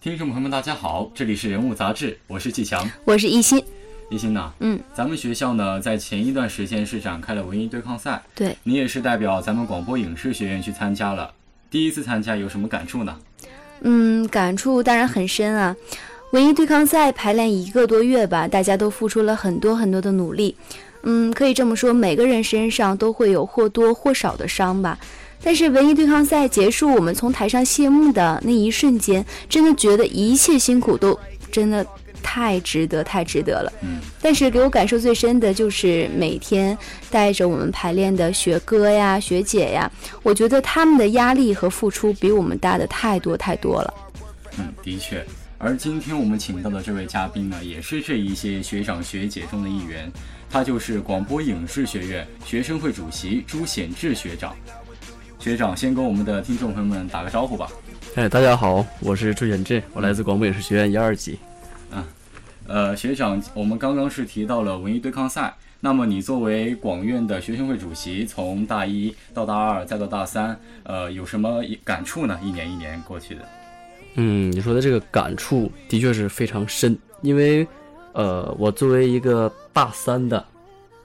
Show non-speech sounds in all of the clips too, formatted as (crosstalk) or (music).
听众朋友们，大家好，这里是人物杂志，我是季强。我是一心，一心呐，嗯，咱们学校呢，在前一段时间是展开了文艺对抗赛，对，你也是代表咱们广播影视学院去参加了。第一次参加有什么感触呢？嗯，感触当然很深啊。文艺对抗赛排练一个多月吧，大家都付出了很多很多的努力。嗯，可以这么说，每个人身上都会有或多或少的伤吧。但是文艺对抗赛结束，我们从台上谢幕的那一瞬间，真的觉得一切辛苦都真的太值得，太值得了。嗯，但是给我感受最深的就是每天带着我们排练的学哥呀、学姐呀，我觉得他们的压力和付出比我们大的太多太多了。嗯，的确。而今天我们请到的这位嘉宾呢，也是这一些学长学姐中的一员，他就是广播影视学院学生会主席朱显志学长。学长，先跟我们的听众朋友们打个招呼吧。哎，大家好，我是朱显志，我来自广播影视学院一二级。啊呃，学长，我们刚刚是提到了文艺对抗赛。那么你作为广院的学生会主席，从大一到大二再到大三，呃，有什么感触呢？一年一年过去的，嗯，你说的这个感触的确是非常深，因为，呃，我作为一个大三的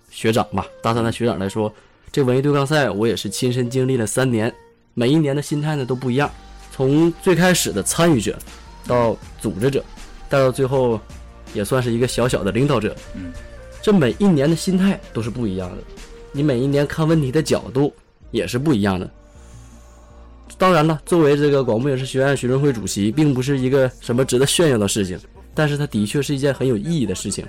学长吧，大三的学长来说，这文艺对抗赛我也是亲身经历了三年，每一年的心态呢都不一样，从最开始的参与者，到组织者，再到最后，也算是一个小小的领导者，嗯，这每一年的心态都是不一样的，你每一年看问题的角度也是不一样的。当然了，作为这个广播影视学院学生会主席，并不是一个什么值得炫耀的事情，但是它的确是一件很有意义的事情。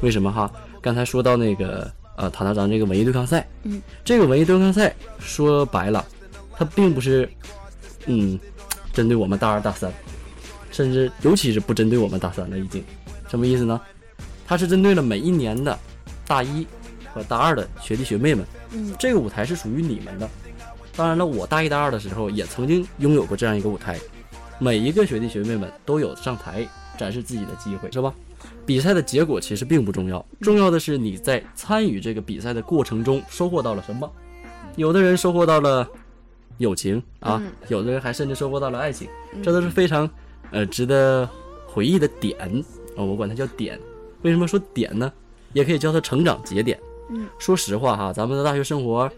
为什么哈？刚才说到那个呃，谈谈咱这个文艺对抗赛，嗯，这个文艺对抗赛说白了，它并不是嗯针对我们大二大三，甚至尤其是不针对我们大三了，已经什么意思呢？它是针对了每一年的大一和大二的学弟学妹们，嗯这个舞台是属于你们的。当然了，我大一大二的时候也曾经拥有过这样一个舞台，每一个学弟学妹们都有上台展示自己的机会，是吧？比赛的结果其实并不重要，重要的是你在参与这个比赛的过程中收获到了什么。有的人收获到了友情啊，嗯有的人还甚至收获到了爱情，这都是非常呃值得回忆的点啊、我管它叫点。为什么说点呢？也可以叫它成长节点。嗯，说实话哈，咱们的大学生活，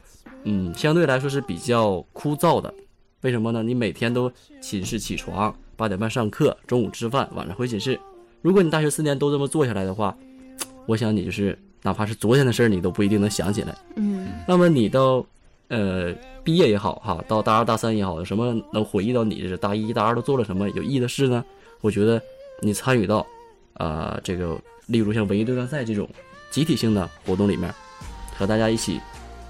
嗯，相对来说是比较枯燥的。为什么呢？你每天都寝室起床，八点半上课，中午吃饭，晚上回寝室。如果你大学四年都这么做下来的话，(tsk) 我想你就是哪怕是昨天的事儿，你都不一定能想起来。嗯那么你到呃毕业也好哈，到大二大三也好，有什么能回忆到你这大一大二都做了什么有意义的事呢？我觉得你参与到啊、这个，例如像文艺对抗赛这种集体性的活动里面，和大家一起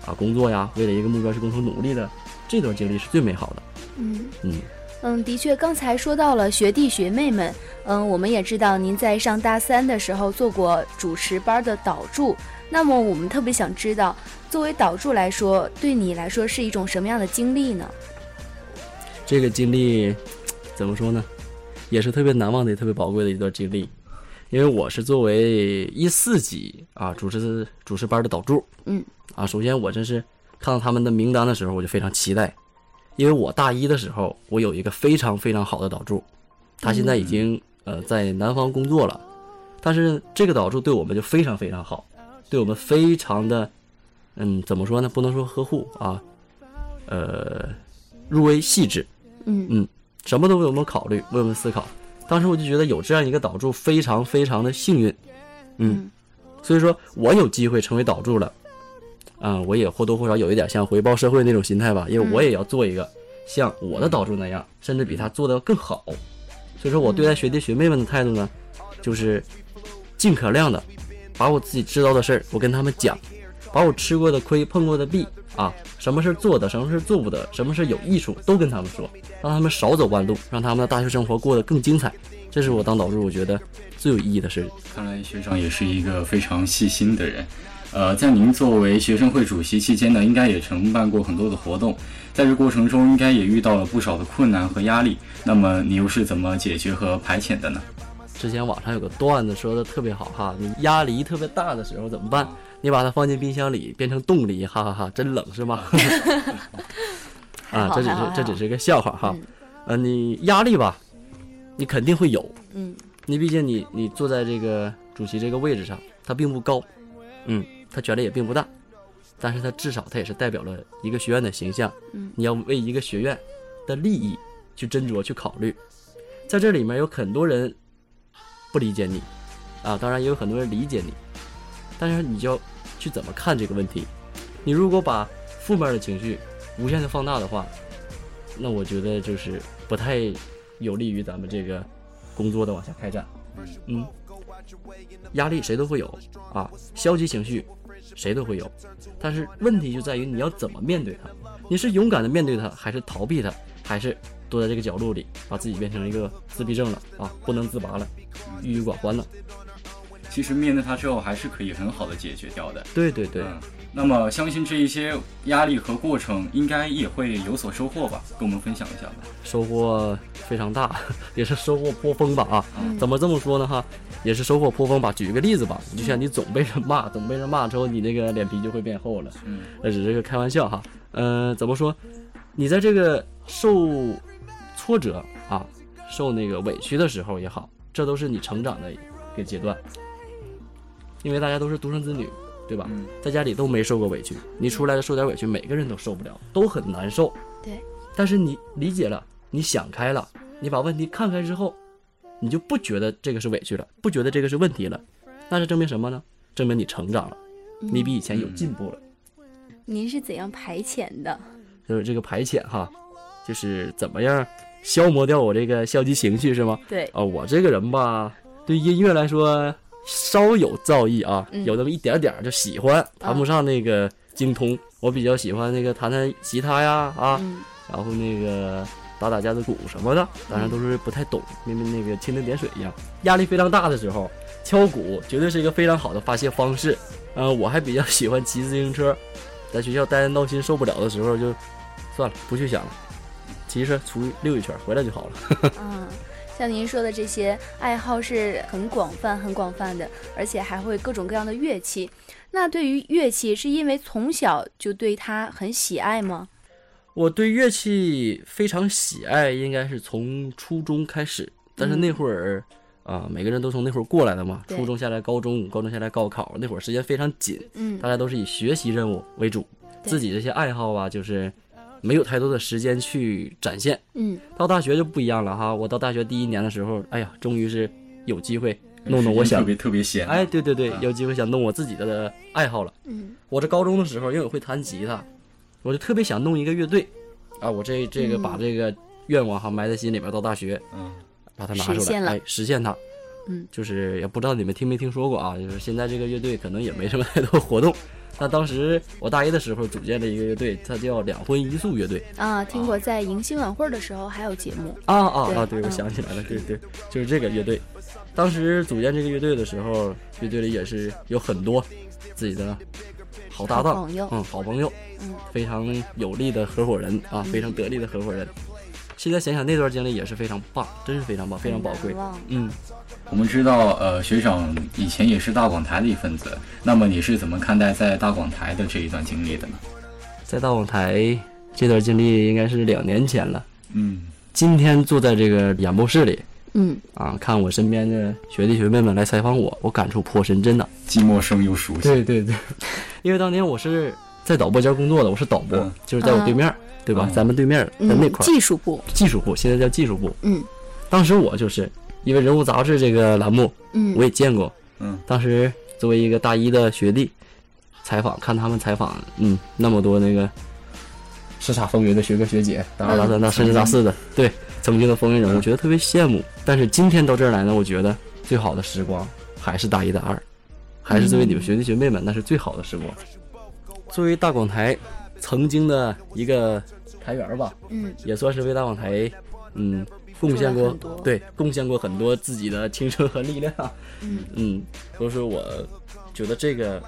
啊工作呀，为了一个目标去共同努力的这段经历是最美好的。嗯嗯，嗯，的确，刚才说到了学弟学妹们，嗯，我们也知道您在上大三的时候做过主持班的导助，那么我们特别想知道，作为导助来说，对你来说是一种什么样的经历呢？这个经历怎么说呢，也是特别难忘的、也特别宝贵的一段经历。因为我是作为一四级啊主持主持班的导助，嗯，啊，首先我真是看到他们的名单的时候，我就非常期待，因为我大一的时候，我有一个非常非常好的导助，他现在已经呃在南方工作了，但是这个导助对我们就非常非常好，对我们非常的，嗯，怎么说呢？不能说呵护啊，呃，入微细致，嗯嗯，什么都为我们考虑，为我们思考。当时我就觉得有这样一个导助非常非常的幸运，嗯，所以说我有机会成为导助了，啊、我也或多或少有一点像回报社会那种心态吧，因为我也要做一个像我的导助那样，甚至比他做的更好。所以说我对待学弟学妹们的态度呢，就是尽可量的把我自己知道的事儿，我跟他们讲，把我吃过的亏、碰过的壁啊，什么事儿做的，什么事儿做不得，什么事儿有益处，都跟他们说，让他们少走弯路，让他们的大学生活过得更精彩。这是我当导师我觉得最有意义的事。看来学长也是一个非常细心的人。呃，在您作为学生会主席期间呢，应该也承办过很多的活动，在这过程中应该也遇到了不少的困难和压力。那么你又是怎么解决和排遣的呢？之前网上有个段子说的特别好哈，你压力特别大的时候怎么办？你把它放进冰箱里变成冻梨，哈哈哈真冷是吗？(laughs) 啊，这只是这只是个笑话哈嗯。呃，你压力吧，你肯定会有。嗯你毕竟你你坐在这个主席这个位置上，它并不高，嗯，他权力也并不大，但是他至少他也是代表了一个学院的形象。嗯你要为一个学院的利益去斟酌去考虑，在这里面有很多人不理解你，啊，当然也有很多人理解你，但是你就要去怎么看这个问题。你如果把负面的情绪无限的放大的话，那我觉得就是不太有利于咱们这个工作的往下开展。嗯，压力谁都会有啊，消极情绪谁都会有，但是问题就在于你要怎么面对它。你是勇敢的面对它，还是逃避它，还是躲在这个角落里，把自己变成一个自闭症了啊，不能自拔了，郁郁寡欢了？其实面对它之后，还是可以很好的解决掉的。对对对，嗯，那么相信这一些压力和过程，应该也会有所收获吧？跟我们分享一下吧。收获非常大，(laughs) 也是收获颇丰吧啊。嗯怎么这么说呢哈？也是收获颇丰吧。举一个例子吧，就像你总被人骂，总被人骂之后，你那个脸皮就会变厚了。嗯，那只是个开玩笑哈。嗯、怎么说？你在这个受挫折啊、受那个委屈的时候也好，这都是你成长的一个阶段。因为大家都是独生子女，对吧？嗯在家里都没受过委屈，你出来受点委屈，每个人都受不了，都很难受。对。但是你理解了，你想开了，你把问题看开之后，你就不觉得这个是委屈了，不觉得这个是问题了，那是证明什么呢？证明你成长了，你比以前有进步了。您是怎样排遣的？就是这个排遣哈，就是怎么样消磨掉我这个消极情绪是吗？对，啊，我这个人吧，对音乐来说稍有造诣啊，嗯有那么一点点儿就喜欢，谈不上那个精通。我比较喜欢那个弹弹吉他呀啊，嗯然后那个打打架子鼓什么的，当然都是不太懂，因为那个蜻蜓点水一样。压力非常大的时候，敲鼓绝对是一个非常好的发泄方式。呃，我还比较喜欢骑自行车，在学校待着闹心受不了的时候就算了，不去想了，骑车出去溜一圈回来就好了。(laughs) 嗯，像您说的这些爱好是很广泛、很广泛的，而且还会各种各样的乐器。那对于乐器，是因为从小就对它很喜爱吗？我对乐器非常喜爱，应该是从初中开始，但是那会儿。啊，每个人都从那会儿过来的嘛，初中下来高中，高中下来高考，那会儿时间非常紧，嗯大家都是以学习任务为主，自己这些爱好啊，就是没有太多的时间去展现。嗯到大学就不一样了哈，我到大学第一年的时候，哎呀，终于是有机会弄弄我想特，别特别闲。哎，对对对啊，有机会想弄我自己的爱好了。嗯我这高中的时候，因为我会弹吉他，我就特别想弄一个乐队，啊，我这这个嗯把这个愿望哈埋在心里边，到大学嗯把它拿出来，实现了哎，实现它。嗯，就是也不知道你们听没听说过啊，就是现在这个乐队可能也没什么太多活动。但当时我大一的时候组建了一个乐队，它叫两荤一素乐队。啊，听过在迎新晚会的时候还有节目。啊啊啊！对，我嗯想起来了，对对，就是这个乐队。当时组建这个乐队的时候，乐队里也是有很多自己的好搭档，朋友嗯，好朋友，嗯非常有力的合伙人啊，非常得力的合伙人。现在想想那段经历也是非常棒，真是非常棒，非常宝贵嗯，我们知道，呃，学长以前也是大广台的一份子，那么你是怎么看待在大广台的这一段经历的呢？在大广台这段经历应该是两年前了。嗯今天坐在这个演播室里嗯啊，看我身边的学弟学妹们来采访我，我感触颇深，真的。既陌生又熟悉。对对对，(laughs) 因为当年我是在导播间工作的，我是导播，嗯就是在我对面儿，对吧？嗯咱们对面儿在那嗯，块儿、技术部。技术部，现在叫技术部。嗯当时我就是因为人物杂志这个栏目，嗯，我也见过。嗯当时作为一个大一的学弟，采访看他们采访，嗯，那么多那个叱咤风云的学哥学姐，大二、大三、大甚至大四的，对，曾经的风云人物，我觉得特别羡慕。但是今天到这儿来呢，我觉得最好的时光还是大一、大二，还是作为你们学弟学妹们，那是最好的时光。作为大广台曾经的一个台员吧，嗯。也算是为大广台，嗯，贡献过对，贡献过很多自己的青春和力量。嗯。嗯，所以说我觉得这个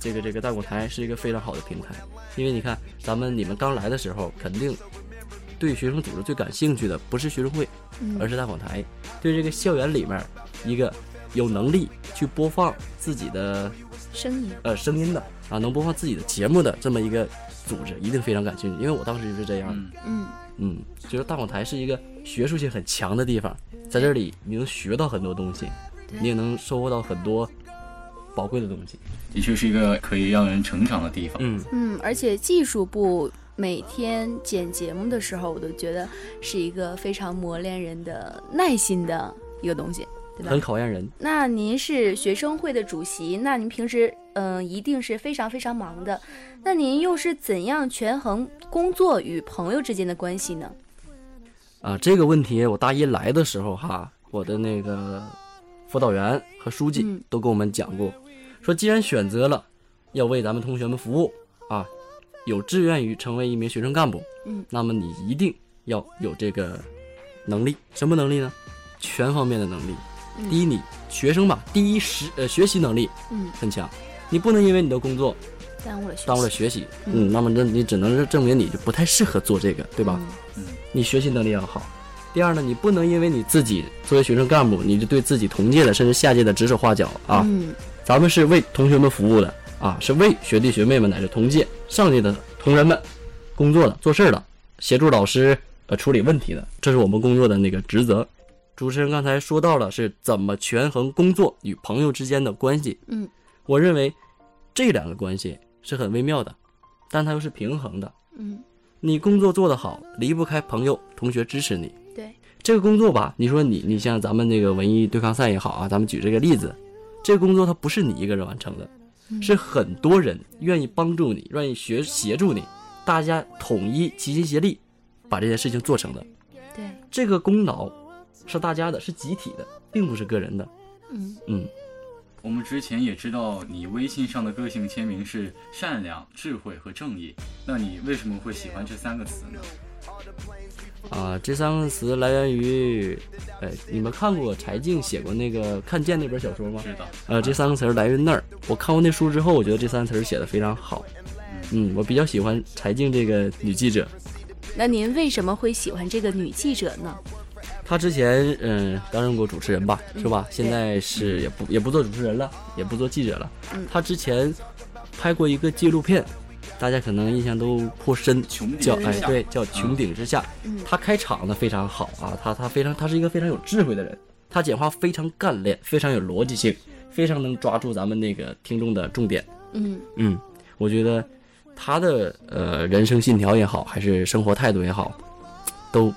这个这个大广台是一个非常好的平台，因为你看咱们你们刚来的时候，肯定对学生组织最感兴趣的不是学生会，嗯，而是大广台。对这个校园里面一个有能力去播放自己的声音，呃声音的啊，能播放自己的节目的这么一个组织，一定非常感兴趣，因为我当时就是这样的。嗯，嗯嗯，觉得大广台是一个学术性很强的地方，在这里你能学到很多东西，你也能收获到很多宝贵的东西。的确是一个可以让人成长的地方。嗯，嗯，而且技术部每天剪节目的时候，我都觉得是一个非常磨练人的耐心的一个东西，对吧很？考验人。那您是学生会的主席，那您平时嗯、呃一定是非常非常忙的，那您又是怎样权衡工作与朋友之间的关系呢？啊，这个问题我大一来的时候哈，我的那个辅导员和书记嗯都跟我们讲过，说既然选择了要为咱们同学们服务啊，有志愿于成为一名学生干部，嗯，那么你一定要有这个能力，什么能力呢？全方面的能力。嗯。第一，你学生吧，第一实呃学习能力嗯，很强，你不能因为你的工作耽误了学习，耽误了学习，嗯。嗯，那么那你只能是证明你就不太适合做这个，对吧？嗯。你学习能力要好。第二呢，你不能因为你自己作为学生干部，你就对自己同届的甚至下届的指手画脚啊。嗯。咱们是为同学们服务的啊，是为学弟学妹们乃至同届、上届的同仁们工作的、做事儿的，协助老师呃处理问题的，这是我们工作的那个职责。主持人刚才说到了是怎么权衡工作与朋友之间的关系，嗯我认为这两个关系是很微妙的，但它又是平衡的。嗯，你工作做得好，离不开朋友、同学支持你。对，这个工作吧，你说你你像咱们那个文艺对抗赛也好啊，咱们举这个例子，这个工作它不是你一个人完成的，嗯是很多人愿意帮助你，愿意学协助你，大家统一齐心协力把这件事情做成的。对，这个功劳是大家的，是集体的，并不是个人的。嗯嗯，我们之前也知道你微信上的个性签名是善良、智慧和正义，那你为什么会喜欢这三个词呢？啊，这三个词来源于，呃，你们看过柴静写过那个《看见》那本小说吗？知道，呃，这三个词儿来源于那儿。我看过那书之后，我觉得这三个词儿写的非常好。嗯，我比较喜欢柴静这个女记者，那您为什么会喜欢这个女记者呢？她之前嗯担任过主持人吧，是吧？现在是也不也不做主持人了，也不做记者了他。之前拍过一个纪录片，大家可能印象都颇深，叫哎对，叫《穹顶之下》。嗯他开场呢非常好啊，他他非常他是一个非常有智慧的人，他讲话非常干练，非常有逻辑性，非常能抓住咱们那个听众的重点。嗯嗯，我觉得他的呃人生信条也好，还是生活态度也好，都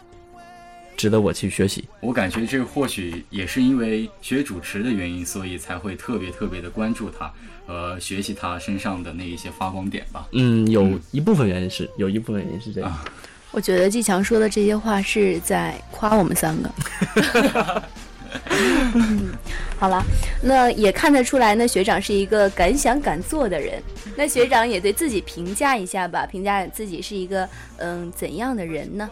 值得我去学习。我感觉这或许也是因为学主持的原因，所以才会特别特别的关注他，呃，学习他身上的那一些发光点吧。嗯，有嗯一部分原因是，有一部分原因是这样。啊我觉得季强说的这些话是在夸我们三个。(laughs) 嗯好了，那也看得出来，呢学长是一个敢想敢做的人。那学长也对自己评价一下吧，评价自己是一个嗯怎样的人呢？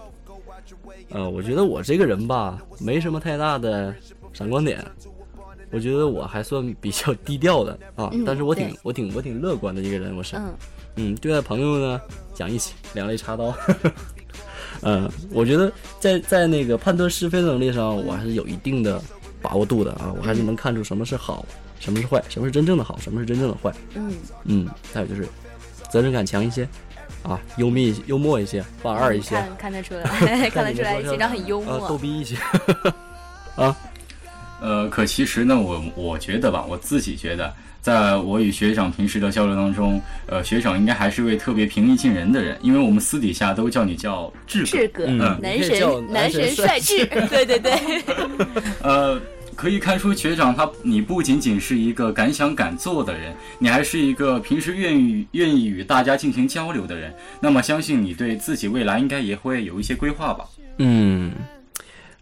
呃，我觉得我这个人吧，没什么太大的闪光点。我觉得我还算比较低调的啊，嗯但是我挺我挺我挺乐观的一个人，我是。嗯嗯，对待朋友呢，讲义气，两肋插刀。嗯，(laughs) 我觉得在在那个判断是非能力上，我还是有一定的把握度的啊，我还是能看出什么是好，什么是坏，什么是真正的好，什么是真正的坏。嗯，嗯，还有就是责任感强一些，啊，幽默一些，幽默一些，犯二一些，看 (laughs) 看得出来，看得出来，学长很幽默，逗默。逼一些 (laughs) 啊。呃，可其实呢，我我觉得吧，我自己觉得，在我与学长平时的交流当中，呃，学长应该还是位特别平易近人的人，因为我们私底下都叫你叫志志哥。嗯男神男神神帅志，对对对，(laughs) 呃，可以看出学长他，你不仅仅是一个敢想敢做的人，你还是一个平时愿意愿意与大家进行交流的人。那么，相信你对自己未来应该也会有一些规划吧？嗯，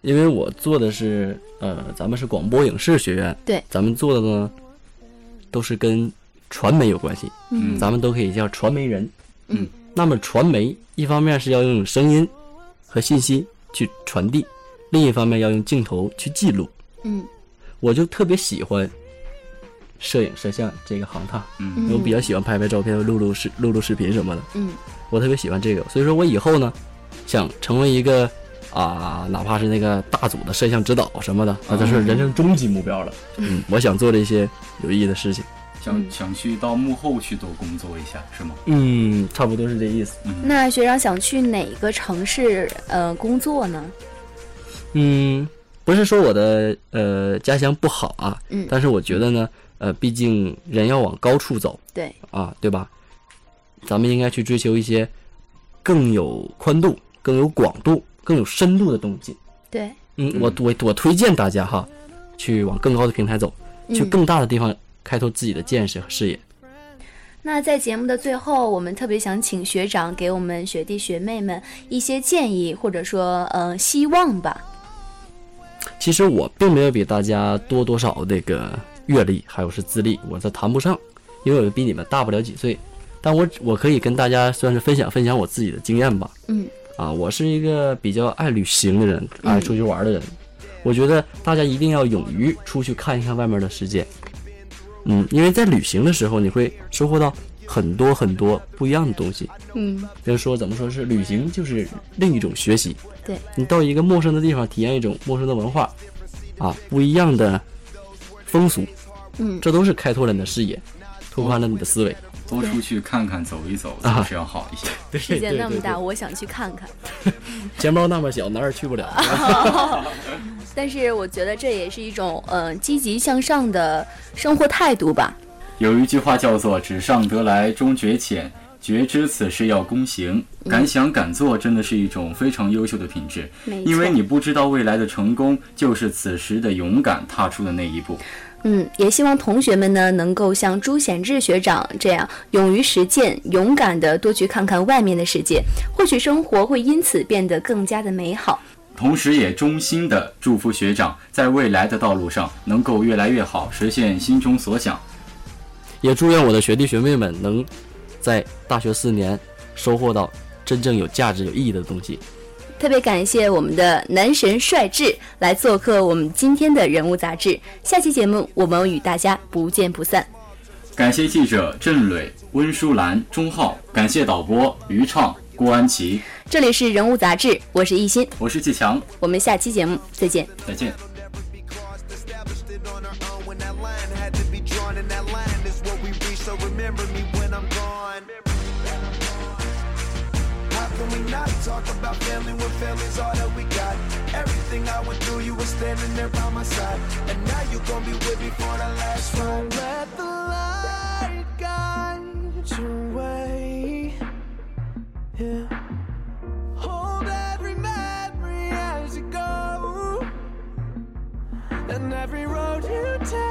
因为我做的是呃，咱们是广播影视学院，对，咱们做的呢都是跟传媒有关系，嗯咱们都可以叫传媒人。嗯，那么传媒一方面是要用声音和信息去传递，另一方面要用镜头去记录。嗯我就特别喜欢摄影摄像这个行当，嗯我比较喜欢拍拍照片、录录视录录视频什么的。嗯我特别喜欢这个，所以说我以后呢，想成为一个啊，哪怕是那个大组的摄像指导什么的，那这是人生终极目标了。嗯，我想做这些有意义的事情。想想去到幕后去多工作一下，是吗？嗯，差不多是这意思。那学长想去哪个城市呃工作呢？嗯，不是说我的呃家乡不好啊，嗯但是我觉得呢，呃，毕竟人要往高处走对，啊，对吧？咱们应该去追求一些更有宽度、更有广度、更有深度的东西。对，嗯，我我我推荐大家哈，去往更高的平台走，去嗯更大的地方开拓自己的见识和视野。那在节目的最后，我们特别想请学长给我们学弟学妹们一些建议，或者说呃希望吧。其实我并没有比大家多多少这个阅历，还有是资历，我这谈不上，因为我比你们大不了几岁。但我我可以跟大家算是分享分享我自己的经验吧。嗯，啊，我是一个比较爱旅行的人，爱出去玩的人。我觉得大家一定要勇于出去看一看外面的世界。嗯，因为在旅行的时候，你会收获到很多很多不一样的东西。嗯，就是说，怎么说是旅行，就是另一种学习。对你到一个陌生的地方，体验一种陌生的文化，啊，不一样的风俗，嗯这都是开拓了你的视野，拓宽了你的思维。多出去看看、走一走，啊总是要好一些。(laughs) 对世界那么大，我想去看看。(laughs) 钱包那么小，哪儿也去不了。(laughs) 但是我觉得这也是一种呃积极向上的生活态度吧。有一句话叫做“纸上得来终觉浅”，觉知此事要躬行，敢想敢做，真的是一种非常优秀的品质。因为你不知道未来的成功，就是此时的勇敢踏出的那一步。嗯，也希望同学们呢能够像朱显志学长这样勇于实践，勇敢的多去看看外面的世界，或许生活会因此变得更加的美好。同时，也衷心的祝福学长在未来的道路上能够越来越好，实现心中所想。也祝愿我的学弟学妹们能在大学四年收获到真正有价值、有意义的东西。特别感谢我们的男神帅智来做客我们今天的人物杂志。下期节目我们与大家不见不散。感谢记者郑磊、温淑兰、钟浩，感谢导播于畅、郭安琪，这里是人物杂志，我是艺昕，我是季强，我们下期节目再见。再见。So remember me when i'm gone. How can we not talk about family when family's all that we got? Everything i went through you were standing there by my side. And now you gonna be with me for the last ride. Let the light guide your way. Yeah. Hold every memory as you go. And every road you take